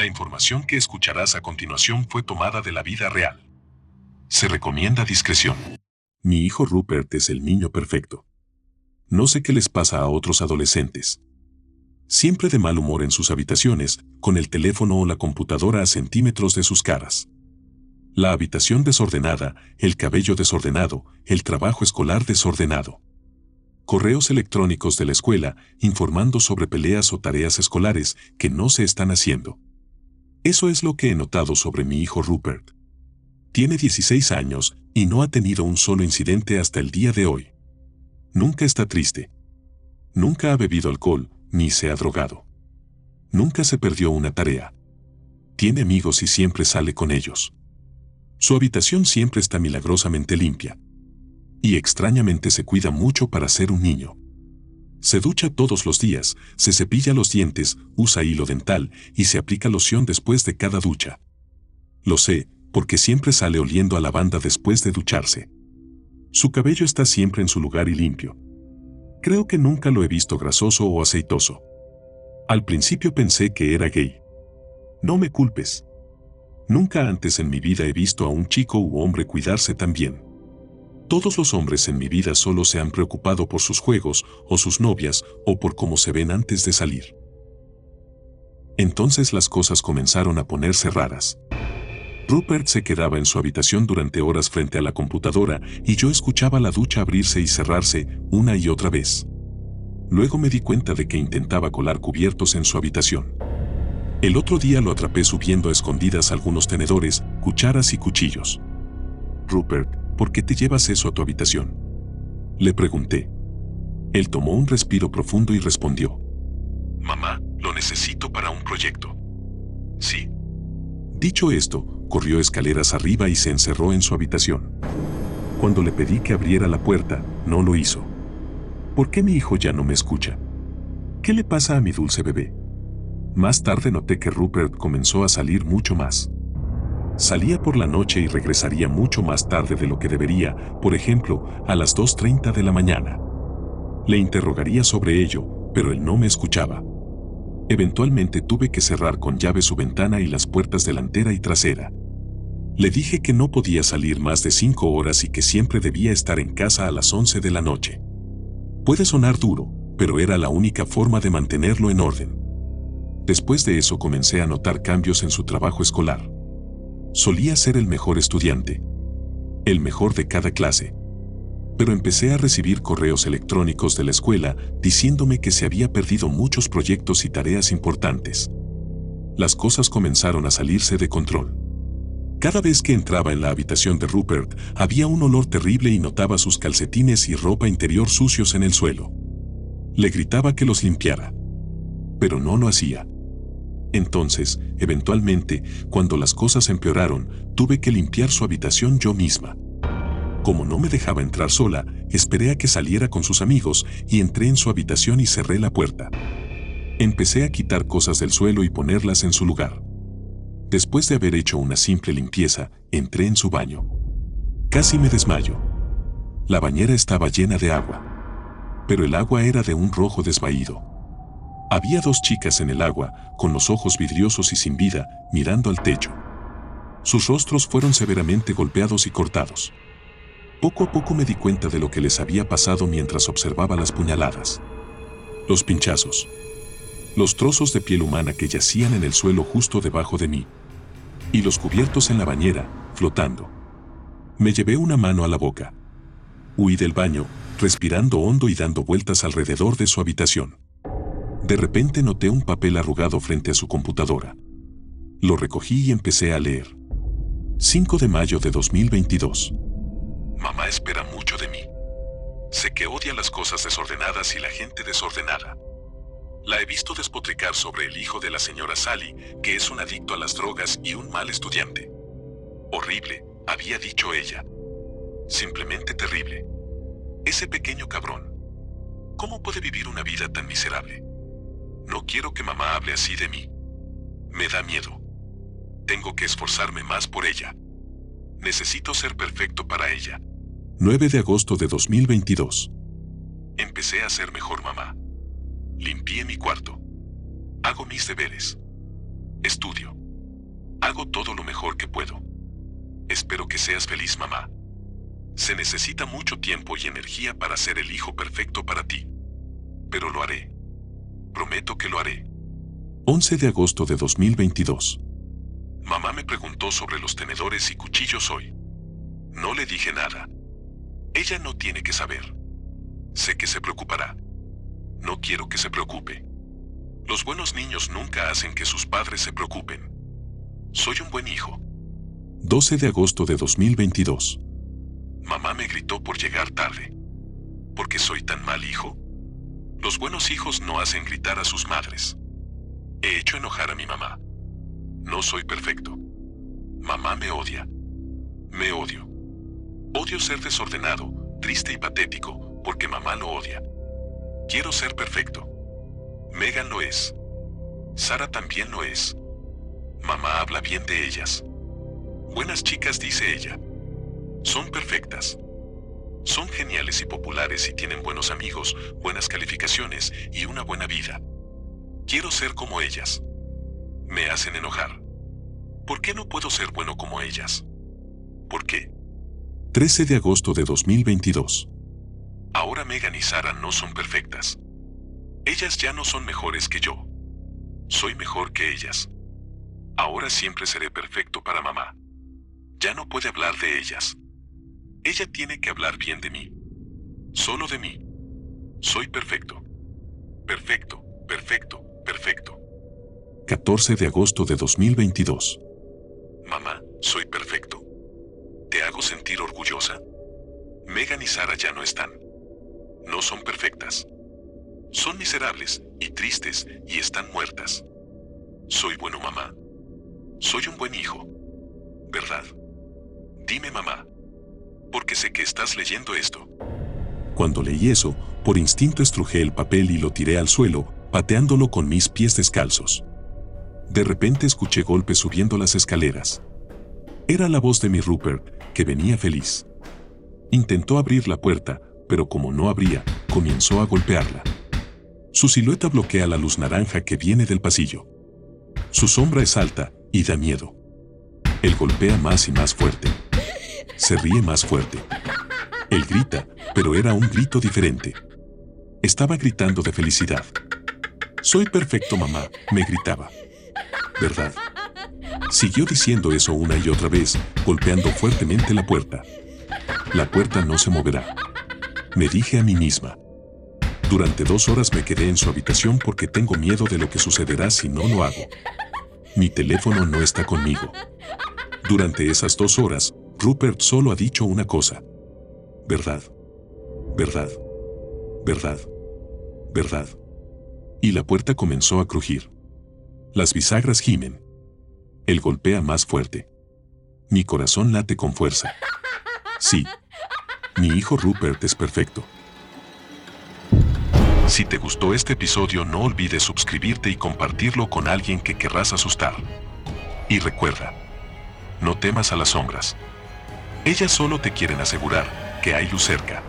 La información que escucharás a continuación fue tomada de la vida real. Se recomienda discreción. Mi hijo Rupert es el niño perfecto. No sé qué les pasa a otros adolescentes. Siempre de mal humor en sus habitaciones, con el teléfono o la computadora a centímetros de sus caras. La habitación desordenada, el cabello desordenado, el trabajo escolar desordenado. Correos electrónicos de la escuela informando sobre peleas o tareas escolares que no se están haciendo. Eso es lo que he notado sobre mi hijo Rupert. Tiene 16 años y no ha tenido un solo incidente hasta el día de hoy. Nunca está triste. Nunca ha bebido alcohol, ni se ha drogado. Nunca se perdió una tarea. Tiene amigos y siempre sale con ellos. Su habitación siempre está milagrosamente limpia. Y extrañamente se cuida mucho para ser un niño. Se ducha todos los días, se cepilla los dientes, usa hilo dental y se aplica loción después de cada ducha. Lo sé, porque siempre sale oliendo a lavanda después de ducharse. Su cabello está siempre en su lugar y limpio. Creo que nunca lo he visto grasoso o aceitoso. Al principio pensé que era gay. No me culpes. Nunca antes en mi vida he visto a un chico u hombre cuidarse tan bien. Todos los hombres en mi vida solo se han preocupado por sus juegos o sus novias o por cómo se ven antes de salir. Entonces las cosas comenzaron a ponerse raras. Rupert se quedaba en su habitación durante horas frente a la computadora y yo escuchaba la ducha abrirse y cerrarse una y otra vez. Luego me di cuenta de que intentaba colar cubiertos en su habitación. El otro día lo atrapé subiendo a escondidas algunos tenedores, cucharas y cuchillos. Rupert, ¿por qué te llevas eso a tu habitación? Le pregunté. Él tomó un respiro profundo y respondió. Mamá, lo necesito para un proyecto. Sí. Dicho esto, corrió escaleras arriba y se encerró en su habitación. Cuando le pedí que abriera la puerta, no lo hizo. ¿Por qué mi hijo ya no me escucha? ¿Qué le pasa a mi dulce bebé? Más tarde noté que Rupert comenzó a salir mucho más. Salía por la noche y regresaría mucho más tarde de lo que debería, por ejemplo, a las 2.30 de la mañana. Le interrogaría sobre ello, pero él no me escuchaba. Eventualmente tuve que cerrar con llave su ventana y las puertas delantera y trasera. Le dije que no podía salir más de cinco horas y que siempre debía estar en casa a las 11 de la noche. Puede sonar duro, pero era la única forma de mantenerlo en orden. Después de eso comencé a notar cambios en su trabajo escolar. Solía ser el mejor estudiante, el mejor de cada clase, pero empecé a recibir correos electrónicos de la escuela diciéndome que se había perdido muchos proyectos y tareas importantes. Las cosas comenzaron a salirse de control. Cada vez que entraba en la habitación de Rupert, había un olor terrible y notaba sus calcetines y ropa interior sucios en el suelo. Le gritaba que los limpiara. Pero no lo hacía. Entonces, eventualmente, cuando las cosas empeoraron, tuve que limpiar su habitación yo misma. Como no me dejaba entrar sola, esperé a que saliera con sus amigos y entré en su habitación y cerré la puerta. Empecé a quitar cosas del suelo y ponerlas en su lugar. Después de haber hecho una simple limpieza, entré en su baño. Casi me desmayo. La bañera estaba llena de agua. Pero el agua era de un rojo desvaído. Había dos chicas en el agua, con los ojos vidriosos y sin vida, mirando al techo. Sus rostros fueron severamente golpeados y cortados. Poco a poco me di cuenta de lo que les había pasado mientras observaba las puñaladas. Los pinchazos. Los trozos de piel humana que yacían en el suelo justo debajo de mí. Y los cubiertos en la bañera, flotando. Me llevé una mano a la boca. Huí del baño, respirando hondo y dando vueltas alrededor de su habitación. De repente noté un papel arrugado frente a su computadora. Lo recogí y empecé a leer. 5 de mayo de 2022. Mamá espera mucho de mí. Sé que odia las cosas desordenadas y la gente desordenada. La he visto despotricar sobre el hijo de la señora Sally, que es un adicto a las drogas y un mal estudiante. Horrible, había dicho ella. Simplemente terrible. Ese pequeño cabrón. ¿Cómo puede vivir una vida tan miserable? No quiero que mamá hable así de mí. Me da miedo. Tengo que esforzarme más por ella. Necesito ser perfecto para ella. 9 de agosto de 2022. Empecé a ser mejor mamá. Limpié mi cuarto. Hago mis deberes. Estudio. Hago todo lo mejor que puedo. Espero que seas feliz, mamá. Se necesita mucho tiempo y energía para ser el hijo perfecto para ti. Pero lo haré. Prometo que lo haré. 11 de agosto de 2022. Mamá me preguntó sobre los tenedores y cuchillos hoy. No le dije nada. Ella no tiene que saber. Sé que se preocupará. No quiero que se preocupe. Los buenos niños nunca hacen que sus padres se preocupen. Soy un buen hijo. 12 de agosto de 2022. Mamá me gritó por llegar tarde. ¿Por qué soy tan mal hijo? Los buenos hijos no hacen gritar a sus madres. He hecho enojar a mi mamá. No soy perfecto. Mamá me odia. Me odio. Odio ser desordenado, triste y patético, porque mamá lo odia. Quiero ser perfecto. Megan lo es. Sara también lo es. Mamá habla bien de ellas. Buenas chicas, dice ella. Son perfectas. Son geniales y populares y tienen buenos amigos, buenas calificaciones y una buena vida. Quiero ser como ellas. Me hacen enojar. ¿Por qué no puedo ser bueno como ellas? ¿Por qué? 13 de agosto de 2022. Ahora Megan y Sara no son perfectas. Ellas ya no son mejores que yo. Soy mejor que ellas. Ahora siempre seré perfecto para mamá. Ya no puede hablar de ellas. Ella tiene que hablar bien de mí. Solo de mí. Soy perfecto. Perfecto, perfecto, perfecto. 14 de agosto de 2022. Mamá, soy perfecto. ¿Te hago sentir orgullosa? Megan y Sara ya no están. No son perfectas. Son miserables y tristes y están muertas. Soy bueno mamá. Soy un buen hijo. ¿Verdad? Dime mamá. Porque sé que estás leyendo esto. Cuando leí eso, por instinto estrujé el papel y lo tiré al suelo, pateándolo con mis pies descalzos. De repente escuché golpes subiendo las escaleras. Era la voz de mi Rupert, que venía feliz. Intentó abrir la puerta, pero como no abría, comenzó a golpearla. Su silueta bloquea la luz naranja que viene del pasillo. Su sombra es alta y da miedo. Él golpea más y más fuerte. Se ríe más fuerte. Él grita, pero era un grito diferente. Estaba gritando de felicidad. Soy perfecto, mamá, me gritaba. ¿Verdad? Siguió diciendo eso una y otra vez, golpeando fuertemente la puerta. La puerta no se moverá. Me dije a mí misma. Durante dos horas me quedé en su habitación porque tengo miedo de lo que sucederá si no lo hago. Mi teléfono no está conmigo. Durante esas dos horas, Rupert solo ha dicho una cosa. Verdad. Verdad. Verdad. Verdad. Y la puerta comenzó a crujir. Las bisagras gimen. Él golpea más fuerte. Mi corazón late con fuerza. Sí. Mi hijo Rupert es perfecto. Si te gustó este episodio no olvides suscribirte y compartirlo con alguien que querrás asustar. Y recuerda, no temas a las sombras. Ellas solo te quieren asegurar que hay luz cerca.